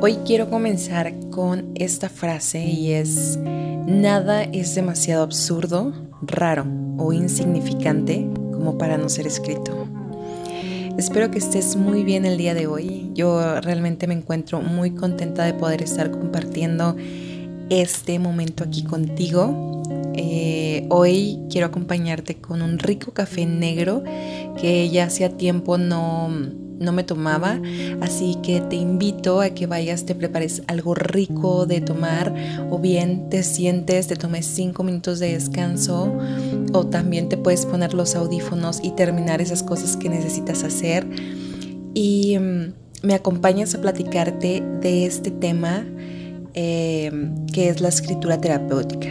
Hoy quiero comenzar con esta frase y es, nada es demasiado absurdo, raro o insignificante como para no ser escrito. Espero que estés muy bien el día de hoy. Yo realmente me encuentro muy contenta de poder estar compartiendo este momento aquí contigo. Eh, hoy quiero acompañarte con un rico café negro que ya hacía tiempo no no me tomaba, así que te invito a que vayas, te prepares algo rico de tomar o bien te sientes, te tomes cinco minutos de descanso o también te puedes poner los audífonos y terminar esas cosas que necesitas hacer. Y mm, me acompañas a platicarte de este tema eh, que es la escritura terapéutica.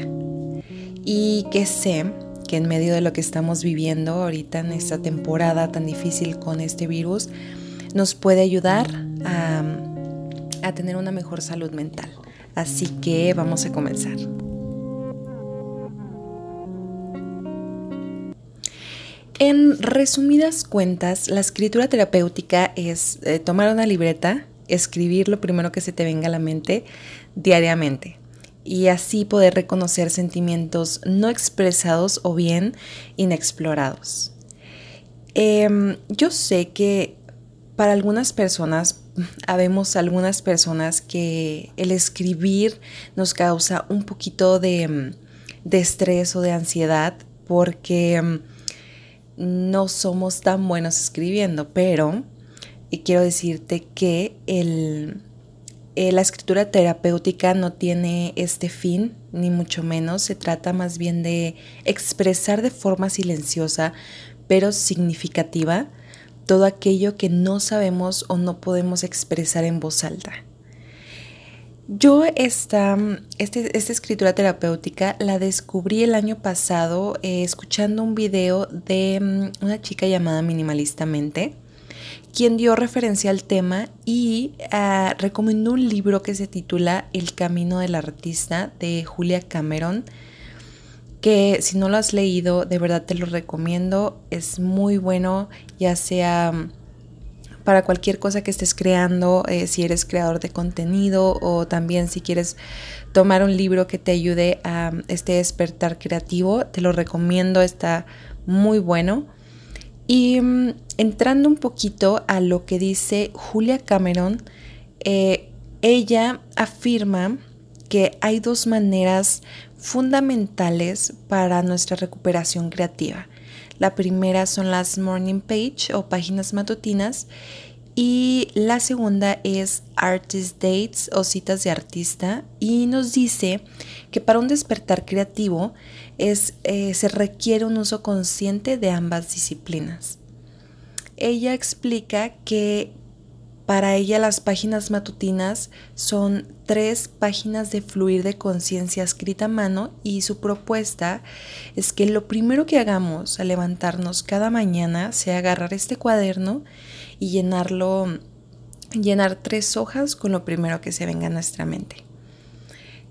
Y que sé que en medio de lo que estamos viviendo ahorita en esta temporada tan difícil con este virus, nos puede ayudar a, tener una mejor salud mental. Así que vamos a comenzar. En resumidas cuentas, la escritura terapéutica es eh, tomar una libreta, escribir lo primero que se te venga a la mente diariamente y así poder reconocer sentimientos no expresados o bien inexplorados. Em, yo sé que para algunas personas, habemos algunas personas que el escribir nos causa un poquito de, estrés o de ansiedad porque mm, no somos tan buenos escribiendo, pero quiero decirte que el, eh, la escritura terapéutica no tiene este fin, ni mucho menos. Se trata más bien de expresar de forma silenciosa, pero significativa, todo aquello que no sabemos o no podemos expresar en voz alta. Yo esta, este, esta escritura terapéutica la descubrí el año pasado eh, escuchando un video de mm, una chica llamada Minimalistamente, quien dio referencia al tema y ah, recomendó un libro que se titula El Camino del Artista de Julia Cameron que si no lo has leído, de verdad te lo recomiendo. Es muy bueno, ya sea mm, para cualquier cosa que estés creando, eh, si eres creador de contenido o también si quieres tomar un libro que te ayude a mm, este despertar creativo, te lo recomiendo, está muy bueno. Y mm, entrando un poquito a lo que dice Julia Cameron, eh, ella afirma que hay dos maneras fundamentales para nuestra recuperación creativa. La primera son las morning page o páginas matutinas y la segunda es artist dates o citas de artista y nos dice que para un despertar creativo es, eh, se requiere un uso consciente de ambas disciplinas. Ella explica que para ella las páginas matutinas son tres páginas de fluir de conciencia escrita a mano y su propuesta es que lo primero que hagamos al levantarnos cada mañana sea agarrar este cuaderno y llenarlo, llenar tres hojas con lo primero que se venga a nuestra mente.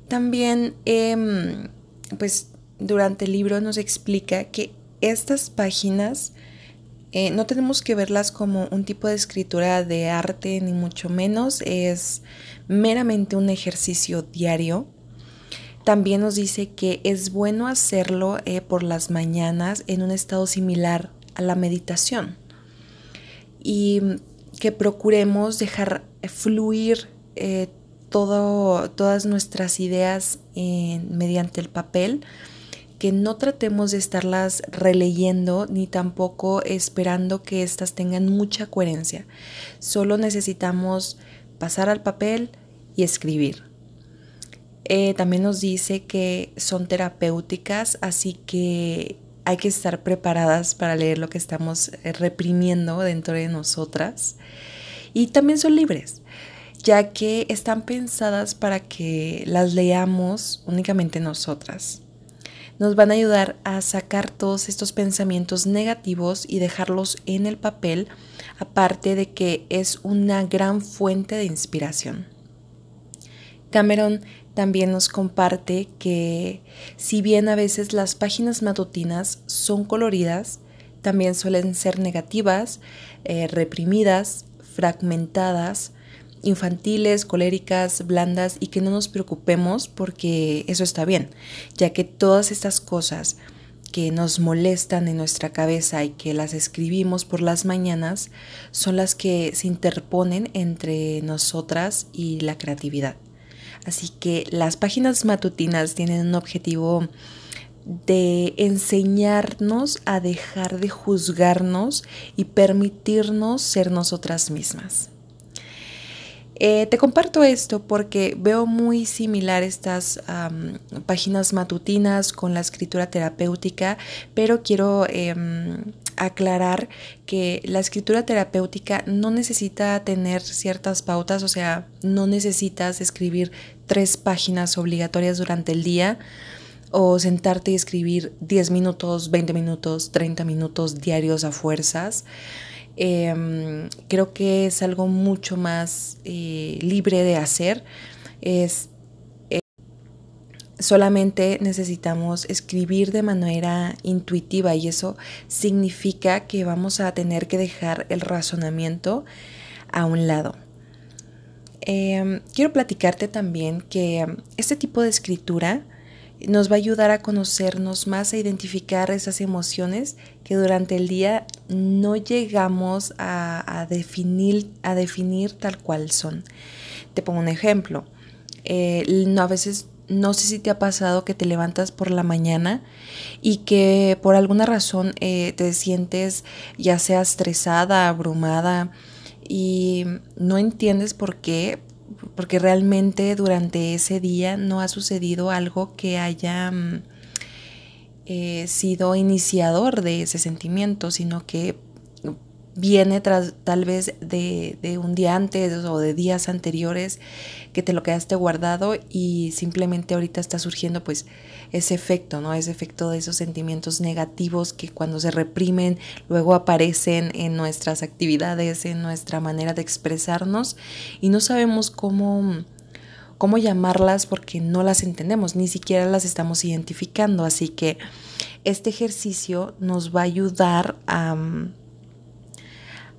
También, em, pues durante el libro nos explica que estas páginas eh, no tenemos que verlas como un tipo de escritura de arte, ni mucho menos, es meramente un ejercicio diario. También nos dice que es bueno hacerlo eh, por las mañanas en un estado similar a la meditación. Y que procuremos dejar fluir eh, todo, todas nuestras ideas mediante el papel que no tratemos de estarlas releyendo ni tampoco esperando que éstas tengan mucha coherencia. Solo necesitamos pasar al papel y escribir. Eh, también nos dice que son terapéuticas, así que hay que estar preparadas para leer lo que estamos eh, reprimiendo dentro de nosotras. Y también son libres, ya que están pensadas para que las leamos únicamente nosotras nos van a ayudar a sacar todos estos pensamientos negativos y dejarlos en el papel, aparte de que es una gran fuente de inspiración. Cameron también nos comparte que si bien a veces las páginas matutinas son coloridas, también suelen ser negativas, eh, reprimidas, fragmentadas infantiles, coléricas, blandas y que no nos preocupemos porque eso está bien, ya que todas estas cosas que nos molestan en nuestra cabeza y que las escribimos por las mañanas son las que se interponen entre nosotras y la creatividad. Así que las páginas matutinas tienen un objetivo de enseñarnos a dejar de juzgarnos y permitirnos ser nosotras mismas. Eh, te comparto esto porque veo muy similar estas páginas matutinas con la escritura terapéutica, pero quiero em, aclarar que la escritura terapéutica no necesita tener ciertas pautas, o sea, no necesitas escribir tres páginas obligatorias durante el día o sentarte y escribir 10 minutos, 20 minutos, 30 minutos diarios a fuerzas. Em, creo que es algo mucho más eh, libre de hacer. Es eh, solamente necesitamos escribir de manera intuitiva y eso significa que vamos a tener que dejar el razonamiento a un lado. Em, quiero platicarte también que este tipo de escritura nos va a ayudar a conocernos más, a identificar esas emociones que durante el día no llegamos a, definir, a definir tal cual son. Te pongo un ejemplo. Eh, no, a veces no sé si te ha pasado que te levantas por la mañana y que por alguna razón eh, te sientes ya sea estresada, abrumada y no entiendes por qué, porque realmente durante ese día no ha sucedido algo que haya mm, eh, sido iniciador de ese sentimiento, sino que viene tras tal vez de, de, un día antes o de días anteriores que te lo quedaste guardado y simplemente ahorita está surgiendo pues ese efecto, ¿no? Ese efecto de esos sentimientos negativos que cuando se reprimen luego aparecen en nuestras actividades, en nuestra manera de expresarnos y no sabemos cómo cómo llamarlas porque no las entendemos, ni siquiera las estamos identificando, así que este ejercicio nos va a ayudar a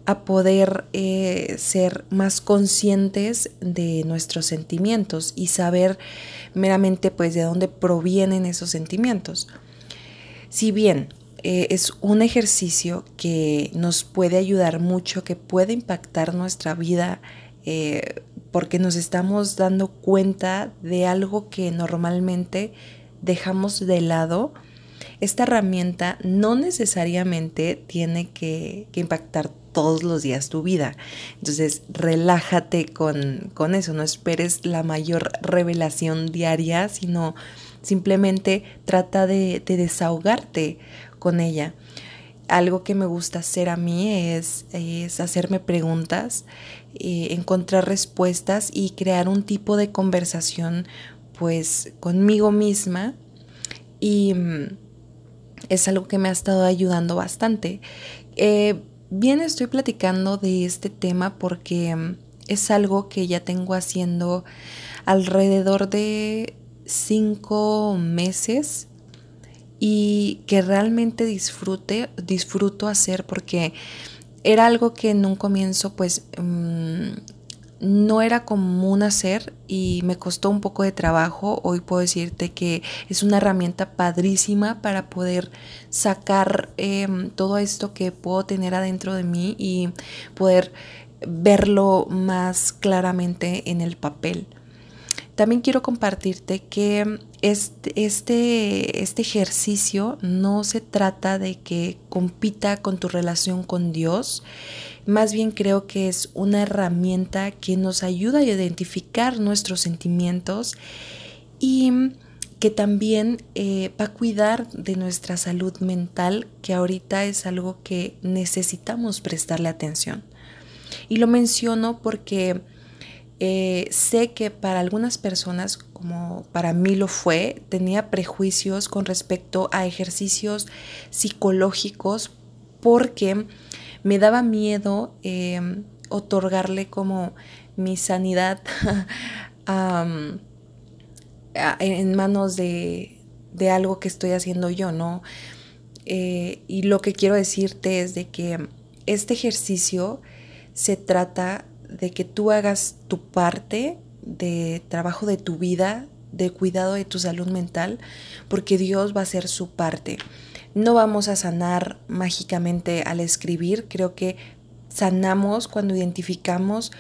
a poder eh, ser más conscientes de nuestros sentimientos y saber meramente pues de dónde provienen esos sentimientos. Si bien eh, es un ejercicio que nos puede ayudar mucho, que puede impactar nuestra vida, eh, porque nos estamos dando cuenta de algo que normalmente dejamos de lado, esta herramienta no necesariamente tiene que, impactar todos los días tu vida. Entonces, relájate con, eso, no esperes la mayor revelación diaria, sino simplemente trata de, desahogarte con ella. Algo que me gusta hacer a mí es, es hacerme preguntas, eh, encontrar respuestas y crear un tipo de conversación pues conmigo misma y mm, es algo que me ha estado ayudando bastante. Eh, Bien estoy platicando de este tema porque mm, es algo que ya tengo haciendo alrededor de cinco meses y que realmente disfrute, disfruto hacer porque era algo que en un comienzo pues mm, no era común hacer y me costó un poco de trabajo. Hoy puedo decirte que es una herramienta padrísima para poder sacar em, todo esto que puedo tener adentro de mí y poder verlo más claramente en el papel. También quiero compartirte que este, este, este, ejercicio no se trata de que compita con tu relación con Dios, más bien creo que es una herramienta que nos ayuda a identificar nuestros sentimientos y que también eh, va a cuidar de nuestra salud mental, que ahorita es algo que necesitamos prestarle atención. Y lo menciono porque eh, sé que para algunas personas, como para mí lo fue, tenía prejuicios con respecto a ejercicios psicológicos porque me daba miedo em, otorgarle como mi sanidad en manos de, algo que estoy haciendo yo, ¿no? Eh, y lo que quiero decirte es de que este ejercicio se trata de que tú hagas tu parte de trabajo de tu vida, de cuidado de tu salud mental, porque Dios va a hacer su parte. No vamos a sanar mágicamente al escribir, creo que sanamos cuando identificamos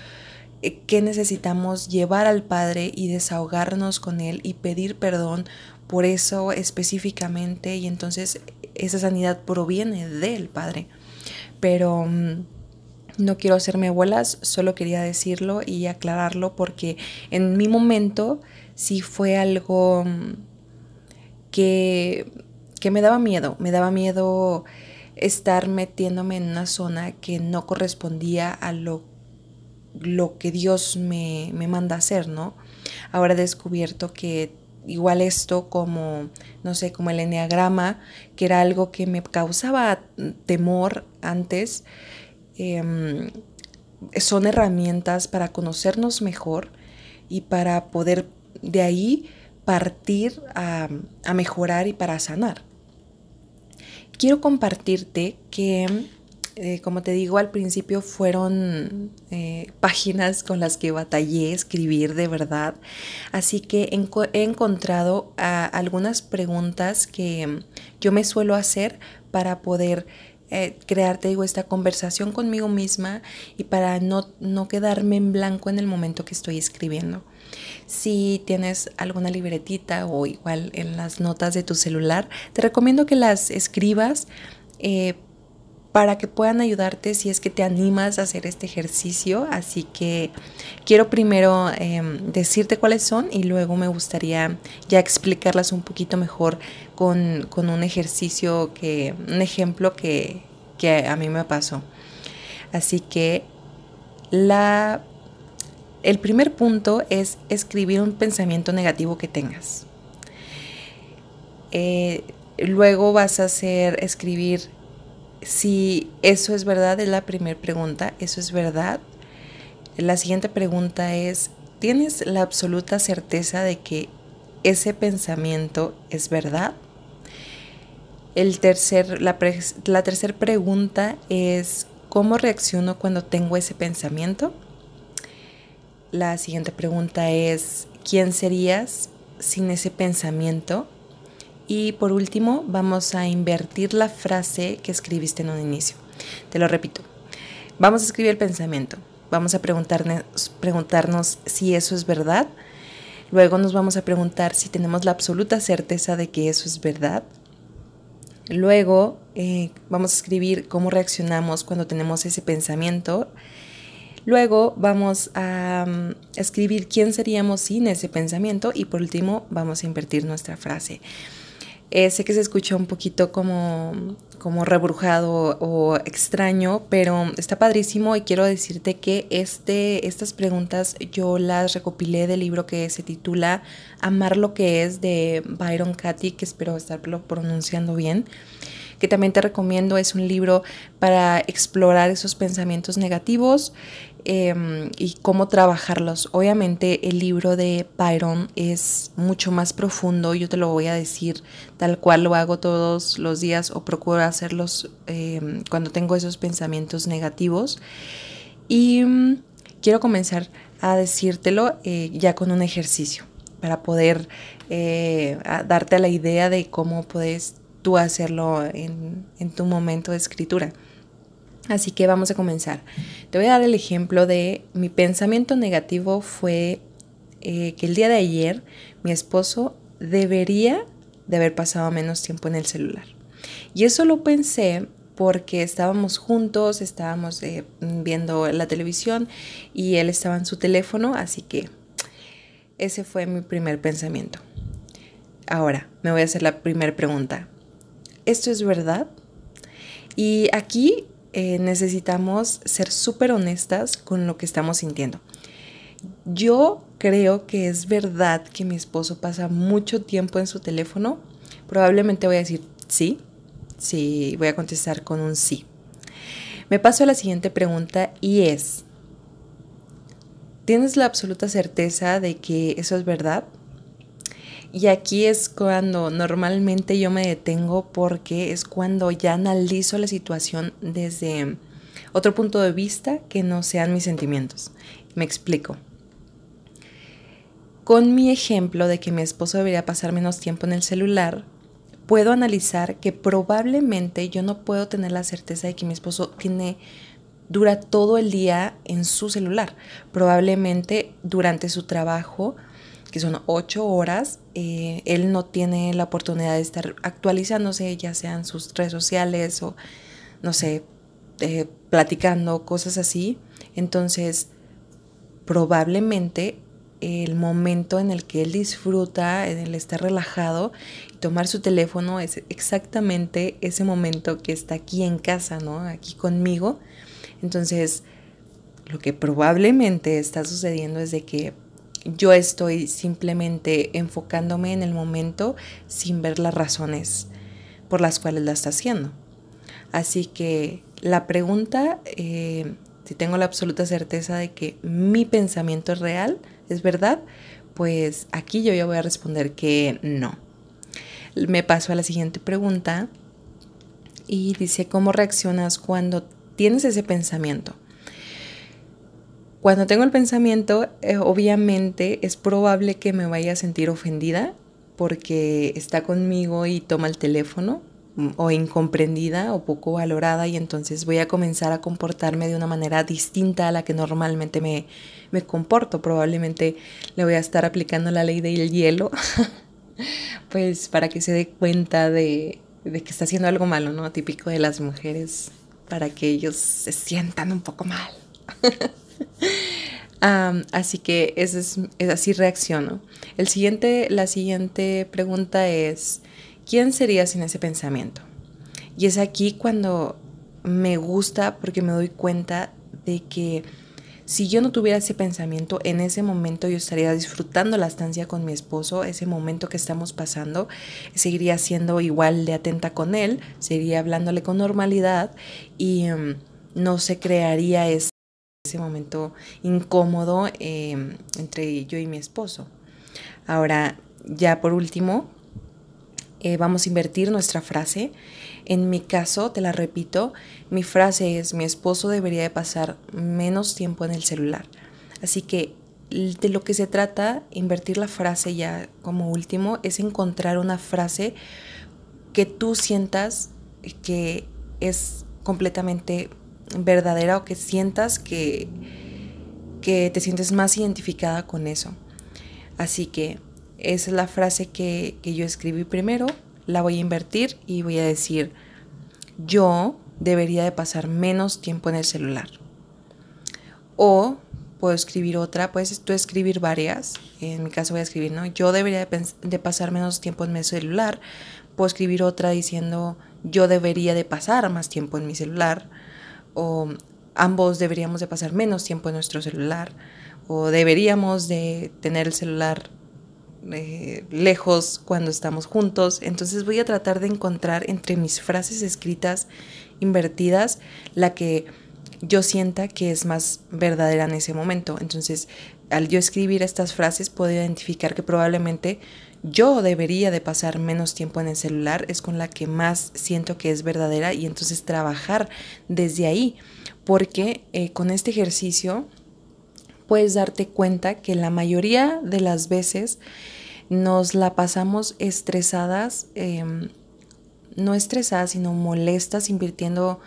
eh, qué necesitamos llevar al Padre y desahogarnos con Él y pedir perdón por eso específicamente y entonces esa sanidad proviene del Padre. Pero mm, no quiero hacerme bolas, solo quería decirlo y aclararlo porque en mi momento sí fue algo mm, que, que me daba miedo, me daba miedo estar metiéndome en una zona que no correspondía a lo, lo que Dios me, me manda hacer, ¿no? Ahora he descubierto que igual esto como, no sé, como el enneagrama, que era algo que me causaba temor antes, em, son herramientas para conocernos mejor y para poder de ahí partir a, a mejorar y para sanar. Quiero compartirte que eh, como te digo al principio, fueron eh, páginas con las que batallé escribir de verdad. Así que he encontrado algunas preguntas que yo me suelo hacer para poder eh, crear, digo, esta conversación conmigo misma y para no, no quedarme en blanco en el momento que estoy escribiendo. Si tienes alguna libretita o igual en las notas de tu celular, te recomiendo que las escribas para que puedan ayudarte si es que te animas a hacer este ejercicio. Así que quiero primero em, decirte cuáles son y luego me gustaría ya explicarlas un poquito mejor con, un ejercicio que, un ejemplo que, que a mí me pasó. Así que la, el primer punto es escribir un pensamiento negativo que tengas. Eh, luego vas a hacer escribir si eso es verdad, es la primera pregunta, eso es verdad. La siguiente pregunta es, ¿tienes la absoluta certeza de que ese pensamiento es verdad? El tercer, la, la tercera pregunta es, ¿cómo reacciono cuando tengo ese pensamiento? La siguiente pregunta es, ¿quién serías sin ese pensamiento? Y por último, vamos a invertir la frase que escribiste en un inicio. Te lo repito. Vamos a escribir el pensamiento. Vamos a preguntarnos, si eso es verdad. Luego nos vamos a preguntar si tenemos la absoluta certeza de que eso es verdad. Luego eh, vamos a escribir cómo reaccionamos cuando tenemos ese pensamiento. Luego vamos a mm, escribir quién seríamos sin ese pensamiento y por último vamos a invertir nuestra frase. Eh, sé que se escucha un poquito como, como rebrujado o extraño, pero está padrísimo y quiero decirte que este, estas preguntas yo las recopilé del libro que se titula Amar lo que es de Byron Katy, que espero estarlo pronunciando bien que también te recomiendo. Es un libro para explorar esos pensamientos negativos Em, y cómo trabajarlos. Obviamente el libro de Byron es mucho más profundo, yo te lo voy a decir tal cual lo hago todos los días o procuro hacerlos em, cuando tengo esos pensamientos negativos. Y mm, quiero comenzar a decírtelo eh, ya con un ejercicio para poder eh, darte la idea de cómo puedes tú hacerlo en tu momento de escritura. Así que vamos a comenzar. Te voy a dar el ejemplo de mi pensamiento negativo fue eh, que el día de ayer mi esposo debería de haber pasado menos tiempo en el celular. Y eso lo pensé porque estábamos juntos, estábamos eh, viendo la televisión y él estaba en su teléfono, así que ese fue mi primer pensamiento. Ahora, me voy a hacer la primera pregunta. ¿Esto es verdad? Y aquí eh, necesitamos ser súper honestas con lo que estamos sintiendo. Yo creo que es verdad que mi esposo pasa mucho tiempo en su teléfono. Probablemente voy a decir sí. Sí, voy a contestar con un sí. Me paso a la siguiente pregunta y es, ¿tienes la absoluta certeza de que eso es verdad? Y aquí es cuando normalmente yo me detengo porque es cuando ya analizo la situación desde otro punto de vista que no sean mis sentimientos. Me explico. Con mi ejemplo de que mi esposo debería pasar menos tiempo en el celular, puedo analizar que probablemente yo no puedo tener la certeza de que mi esposo tiene dura todo el día en su celular. Probablemente durante su trabajo, son ocho horas, eh, él no tiene la oportunidad de estar actualizándose, ya sean sus redes sociales o, no sé, eh, platicando, cosas así. Entonces, probablemente el momento en el que él disfruta, en el estar relajado y tomar su teléfono es exactamente ese momento que está aquí en casa, ¿no? Aquí conmigo. Entonces, lo que probablemente está sucediendo es de que yo estoy simplemente enfocándome en el momento sin ver las razones por las cuales la está haciendo. Así que la pregunta, eh, si tengo la absoluta certeza de que mi pensamiento es real, es verdad, pues aquí yo ya voy a responder que no. Me paso a la siguiente pregunta y dice, ¿cómo reaccionas cuando tienes ese pensamiento? Cuando tengo el pensamiento, eh, obviamente es probable que me vaya a sentir ofendida porque está conmigo y toma el teléfono mm, o incomprendida o poco valorada y entonces voy a comenzar a comportarme de una manera distinta a la que normalmente me, me comporto. Probablemente le voy a estar aplicando la ley del hielo, pues para que se dé cuenta de, de que está haciendo algo malo, ¿no? Típico de las mujeres, para que ellos se sientan un poco mal. así que es, así reacciono. El siguiente, la siguiente pregunta es, ¿quién sería sin ese pensamiento? Y es aquí cuando me gusta porque me doy cuenta de que si yo no tuviera ese pensamiento, en ese momento yo estaría disfrutando la estancia con mi esposo, ese momento que estamos pasando, seguiría siendo igual de atenta con él, seguiría hablándole con normalidad y em, no se crearía ese ese momento incómodo em, entre yo y mi esposo. Ahora, ya por último, eh, vamos a invertir nuestra frase. En mi caso, te la repito, mi frase es, mi esposo debería de pasar menos tiempo en el celular. Así que de lo que se trata, invertir la frase ya como último, es encontrar una frase que tú sientas que es completamente verdadera o que sientas que, que te sientes más identificada con eso. Así que esa es la frase que, que yo escribí primero, la voy a invertir y voy a decir, yo debería de pasar menos tiempo en el celular. O puedo escribir otra, puedes tú escribir varias, en mi caso voy a escribir, ¿no? Yo debería de, de pasar menos tiempo en mi celular, puedo escribir otra diciendo, yo debería de pasar más tiempo en mi celular, o ambos deberíamos de pasar menos tiempo en nuestro celular o deberíamos de tener el celular eh, lejos cuando estamos juntos. Entonces voy a tratar de encontrar entre mis frases escritas invertidas la que yo sienta que es más verdadera en ese momento. Entonces, al yo escribir estas frases, puedo identificar que probablemente yo debería de pasar menos tiempo en el celular, es con la que más siento que es verdadera y entonces trabajar desde ahí, porque eh, con este ejercicio puedes darte cuenta que la mayoría de las veces nos la pasamos estresadas, em, no estresadas, sino molestas, invirtiendo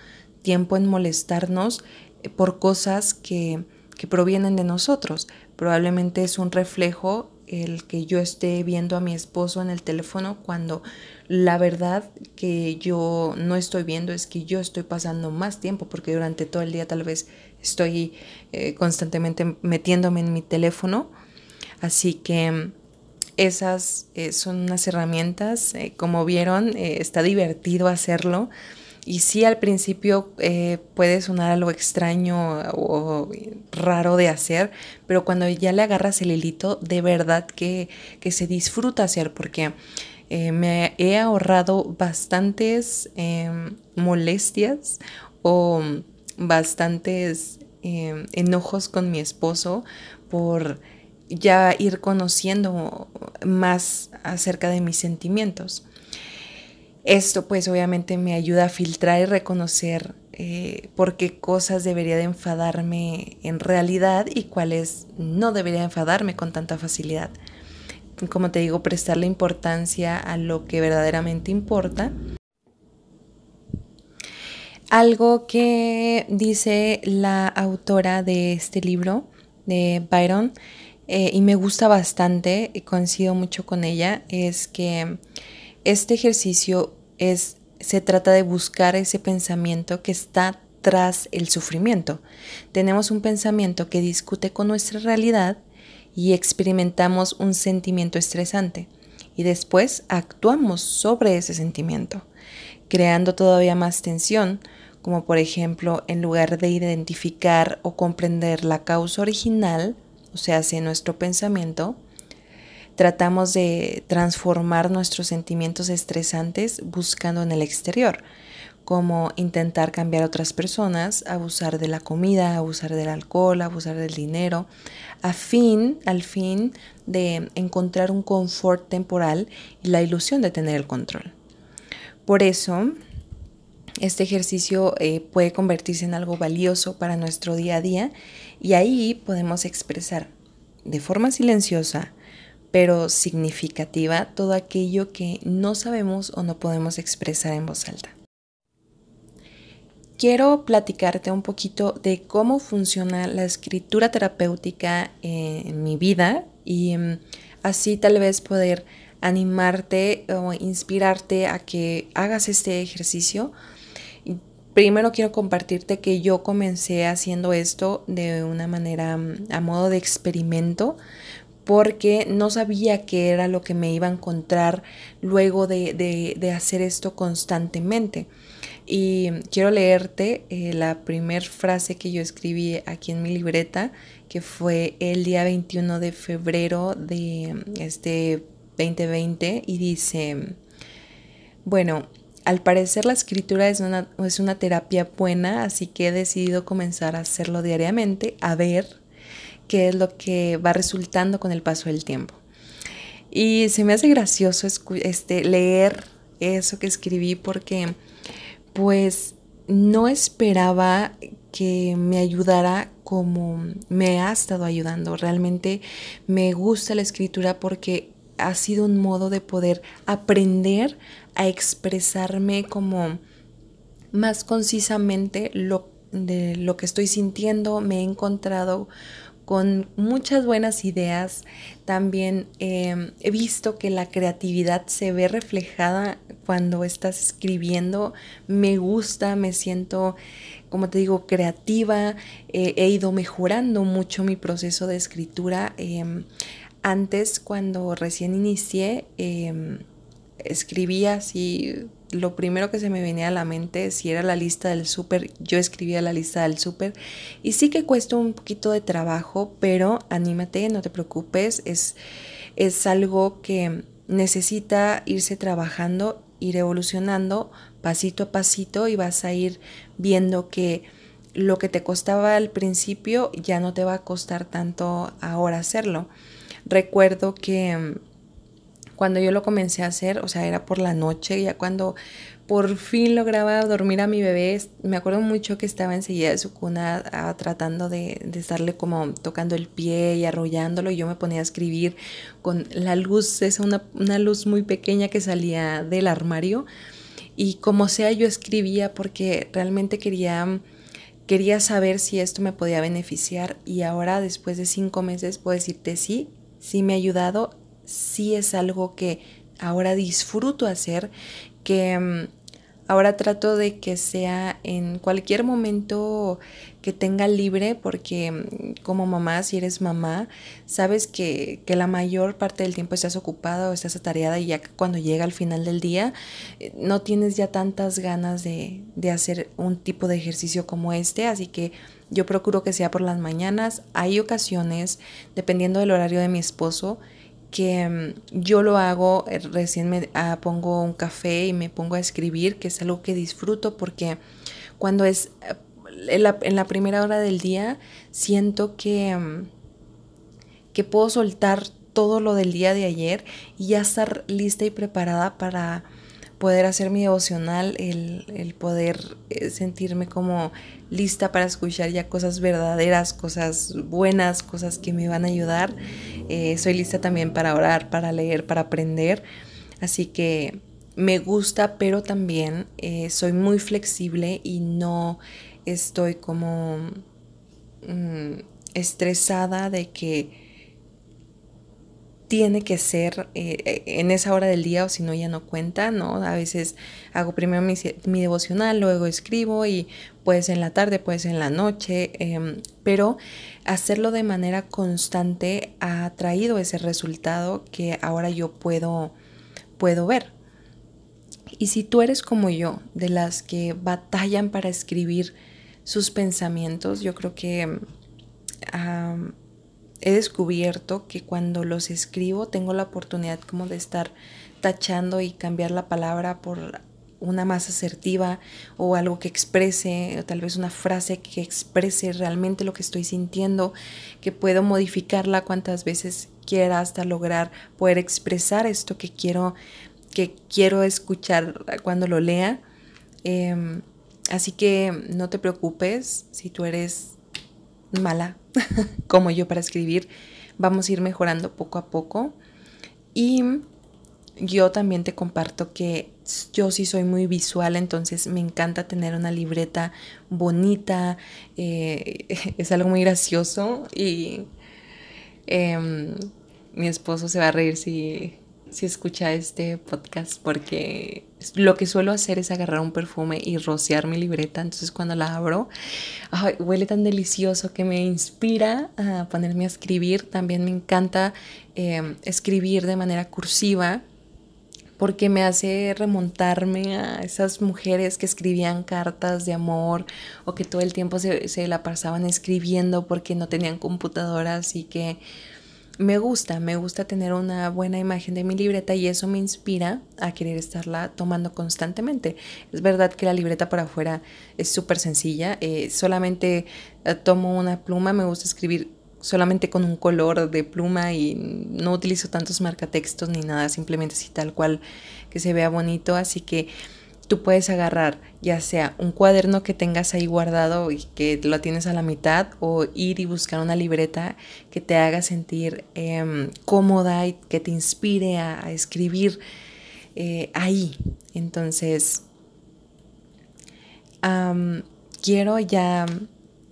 tiempo en molestarnos eh, por cosas que, que provienen de nosotros. Probablemente es un reflejo el que yo esté viendo a mi esposo en el teléfono cuando la verdad que yo no estoy viendo es que yo estoy pasando más tiempo porque durante todo el día tal vez estoy eh, constantemente metiéndome en mi teléfono. Así que esas eh, son unas herramientas, eh, como vieron, está divertido hacerlo. Y sí, al principio eh, puede sonar algo extraño o raro de hacer, pero cuando ya le agarras el hilito, de verdad que, se disfruta hacer, porque eh, me he ahorrado bastantes em, molestias o bastantes em, enojos con mi esposo por ya ir conociendo más acerca de mis sentimientos. Esto pues obviamente me ayuda a filtrar y reconocer eh, por qué cosas debería de enfadarme en realidad y cuáles no debería enfadarme con tanta facilidad. Como te digo, prestarle importancia a lo que verdaderamente importa. Algo que dice la autora de este libro, de Byron, eh, y me gusta bastante, y coincido mucho con ella, es que este ejercicio es se trata de buscar ese pensamiento que está tras el sufrimiento. Tenemos un pensamiento que discute con nuestra realidad y experimentamos un sentimiento estresante y después actuamos sobre ese sentimiento, creando todavía más tensión, como por ejemplo en lugar de identificar o comprender la causa original, o sea, hacia nuestro pensamiento, tratamos de transformar nuestros sentimientos estresantes buscando en el exterior, como intentar cambiar a otras personas, abusar de la comida, abusar del alcohol, abusar del dinero, a fin, al fin de encontrar un confort temporal y la ilusión de tener el control. Por eso, este ejercicio eh, puede convertirse en algo valioso para nuestro día a día y ahí podemos expresar de forma silenciosa pero significativa todo aquello que no sabemos o no podemos expresar en voz alta. Quiero platicarte un poquito de cómo funciona la escritura terapéutica en mi vida y mm, así tal vez poder animarte o inspirarte a que hagas este ejercicio. Primero quiero compartirte que yo comencé haciendo esto de una manera mm, a modo de experimento porque no sabía qué era lo que me iba a encontrar luego de, hacer esto constantemente. Y quiero leerte eh, la primera frase que yo escribí aquí en mi libreta, que fue el día 21 de febrero de este 2020, y dice, bueno, al parecer la escritura es una, es una terapia buena, así que he decidido comenzar a hacerlo diariamente, a ver qué es lo que va resultando con el paso del tiempo. Y se me hace gracioso este, leer eso que escribí porque pues no esperaba que me ayudara como me ha estado ayudando. Realmente me gusta la escritura porque ha sido un modo de poder aprender a expresarme como más concisamente lo, de lo que estoy sintiendo. Me he encontrado con muchas buenas ideas. También em, he visto que la creatividad se ve reflejada cuando estás escribiendo. Me gusta, me siento, como te digo, creativa. Eh, he ido mejorando mucho mi proceso de escritura. Em, antes, cuando recién inicié, em, escribía así lo primero que se me venía a la mente, si era la lista del súper, yo escribía la lista del súper. Y sí que cuesta un poquito de trabajo, pero anímate, no te preocupes, es, es algo que necesita irse trabajando, ir evolucionando pasito a pasito y vas a ir viendo que lo que te costaba al principio ya no te va a costar tanto ahora hacerlo. Recuerdo que cuando yo lo comencé a hacer, o sea, era por la noche, ya cuando por fin lograba dormir a mi bebé, me acuerdo mucho que estaba enseguida de su cuna ah, tratando de, de, estarle como tocando el pie y arrollándolo y yo me ponía a escribir con la luz, es una, una luz muy pequeña que salía del armario y como sea yo escribía porque realmente quería quería saber si esto me podía beneficiar y ahora después de cinco meses puedo decirte sí, sí me ha ayudado sí es algo que ahora disfruto hacer, que mm, ahora trato de que sea en cualquier momento que tenga libre, porque mm, como mamá, si eres mamá, sabes que, la mayor parte del tiempo estás ocupada o estás atareada y ya cuando llega al final del día eh, no tienes ya tantas ganas de, de hacer un tipo de ejercicio como este, así que yo procuro que sea por las mañanas. Hay ocasiones, dependiendo del horario de mi esposo, que mm, yo lo hago, eh, recién me ah, pongo un café y me pongo a escribir, que es algo que disfruto porque cuando es eh, en la, en la primera hora del día siento que, mm, que puedo soltar todo lo del día de ayer y ya estar lista y preparada para poder hacer mi devocional, el, poder eh, sentirme como lista para escuchar ya cosas verdaderas, cosas buenas, cosas que me van a ayudar. Eh, soy lista también para orar, para leer, para aprender. Así que me gusta, pero también eh, soy muy flexible y no estoy como mm, estresada de que tiene que ser eh, en esa hora del día o si no ya no cuenta, ¿no? A veces hago primero mi, devocional, luego escribo y puede ser en la tarde, puede ser en la noche, em, pero hacerlo de manera constante ha traído ese resultado que ahora yo puedo, puedo ver. Y si tú eres como yo, de las que batallan para escribir sus pensamientos, yo creo que he descubierto que cuando los escribo tengo la oportunidad como de estar tachando y cambiar la palabra por una más asertiva o algo que exprese, o tal vez una frase que exprese realmente lo que estoy sintiendo, que puedo modificarla cuantas veces quiera hasta lograr poder expresar esto que quiero, que quiero escuchar cuando lo lea. Em, así que no te preocupes si tú eres mala como yo para escribir. Vamos a ir mejorando poco a poco. Y yo también te comparto que yo sí soy muy visual, entonces me encanta tener una libreta bonita. Eh, es algo muy gracioso y em, mi esposo se va a reír si si escucha este podcast porque lo que suelo hacer es agarrar un perfume y rociar mi libreta. Entonces cuando la abro, huele tan delicioso que me inspira a ponerme a escribir. También me encanta em, escribir de manera cursiva porque me hace remontarme a esas mujeres que escribían cartas de amor o que todo el tiempo se, se la pasaban escribiendo porque no tenían computadoras y que me gusta, me gusta tener una buena imagen de mi libreta y eso me inspira a querer estarla tomando constantemente. Es verdad que la libreta para afuera es súper sencilla, eh, solamente eh, tomo una pluma, me gusta escribir solamente con un color de pluma y no utilizo tantos marcatextos ni nada, simplemente así tal cual que se vea bonito, así que tú puedes agarrar ya sea un cuaderno que tengas ahí guardado y que lo tienes a la mitad o ir y buscar una libreta que te haga sentir em, cómoda y que te inspire a, escribir eh, ahí. Entonces, quiero ya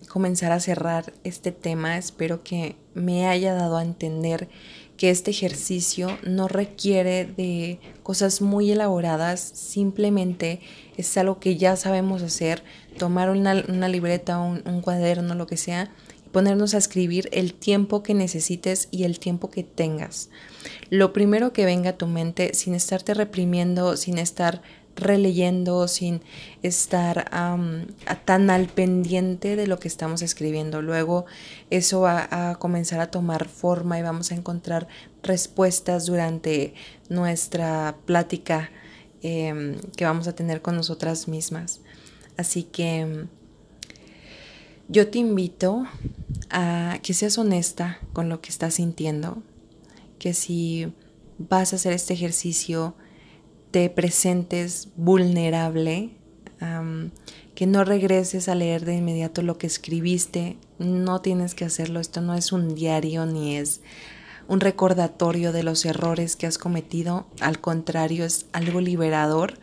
comenzar a cerrar este tema. Espero que me haya dado a entender que este ejercicio no requiere de cosas muy elaboradas, simplemente es algo que ya sabemos hacer, tomar una, libreta, un, un cuaderno, lo que sea, y ponernos a escribir el tiempo que necesites y el tiempo que tengas. Lo primero que venga a tu mente, sin estarte reprimiendo, sin estar releyendo, sin estar tan al pendiente de lo que estamos escribiendo. Luego eso va a comenzar a tomar forma y vamos a encontrar respuestas durante nuestra plática em, que vamos a tener con nosotras mismas. Así que yo te invito a que seas honesta con lo que estás sintiendo, que si vas a hacer este ejercicio, te presentes vulnerable, que no regreses a leer de inmediato lo que escribiste, no tienes que hacerlo, esto no es un diario ni es un recordatorio de los errores que has cometido, al contrario, es algo liberador.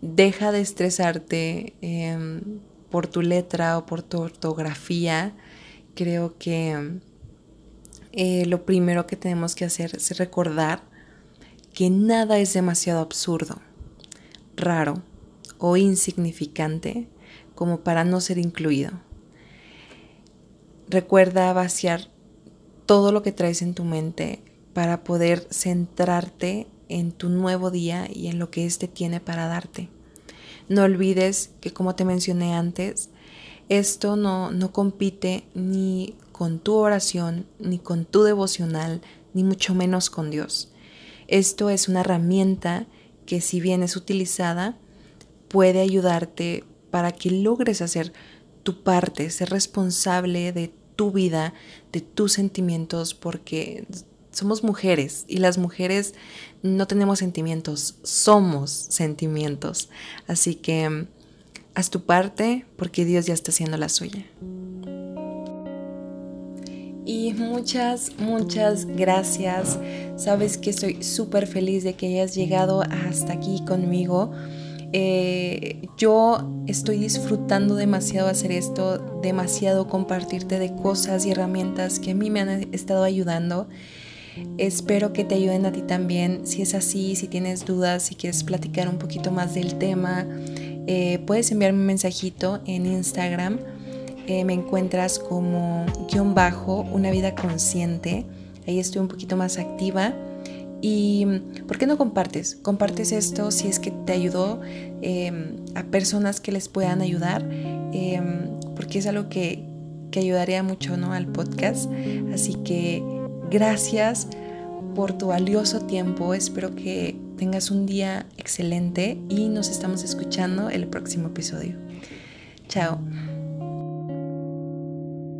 Deja de estresarte em, por tu letra o por tu ortografía. Creo que eh, lo primero que tenemos que hacer es recordar que nada es demasiado absurdo, raro o insignificante como para no ser incluido. Recuerda vaciar todo lo que traes en tu mente para poder centrarte en tu nuevo día y en lo que éste tiene para darte. No olvides que como te mencioné antes, esto no, no compite ni con tu oración, ni con tu devocional, ni mucho menos con Dios. Esto es una herramienta que si bien es utilizada, puede ayudarte para que logres hacer tu parte, ser responsable de tu vida, de tus sentimientos, porque somos mujeres y las mujeres no tenemos sentimientos, somos sentimientos. Así que haz tu parte porque Dios ya está haciendo la suya. Y muchas, muchas gracias. Sabes que estoy súper feliz de que hayas llegado hasta aquí conmigo. Eh, yo estoy disfrutando demasiado hacer esto, demasiado compartirte de cosas y herramientas que a mí me han estado ayudando. Espero que te ayuden a ti también. Si es así, si tienes dudas, si quieres platicar un poquito más del tema, eh, puedes enviarme un mensajito en Instagram. Eh, me encuentras como guion bajo, una vida consciente. Ahí estoy un poquito más activa. ¿Y por qué no compartes? Compartes esto si es que te ayudó em, a personas que les puedan ayudar, em, porque es algo que, que ayudaría mucho ¿no? al podcast. Así que gracias por tu valioso tiempo. Espero que tengas un día excelente y nos estamos escuchando el próximo episodio. Chao.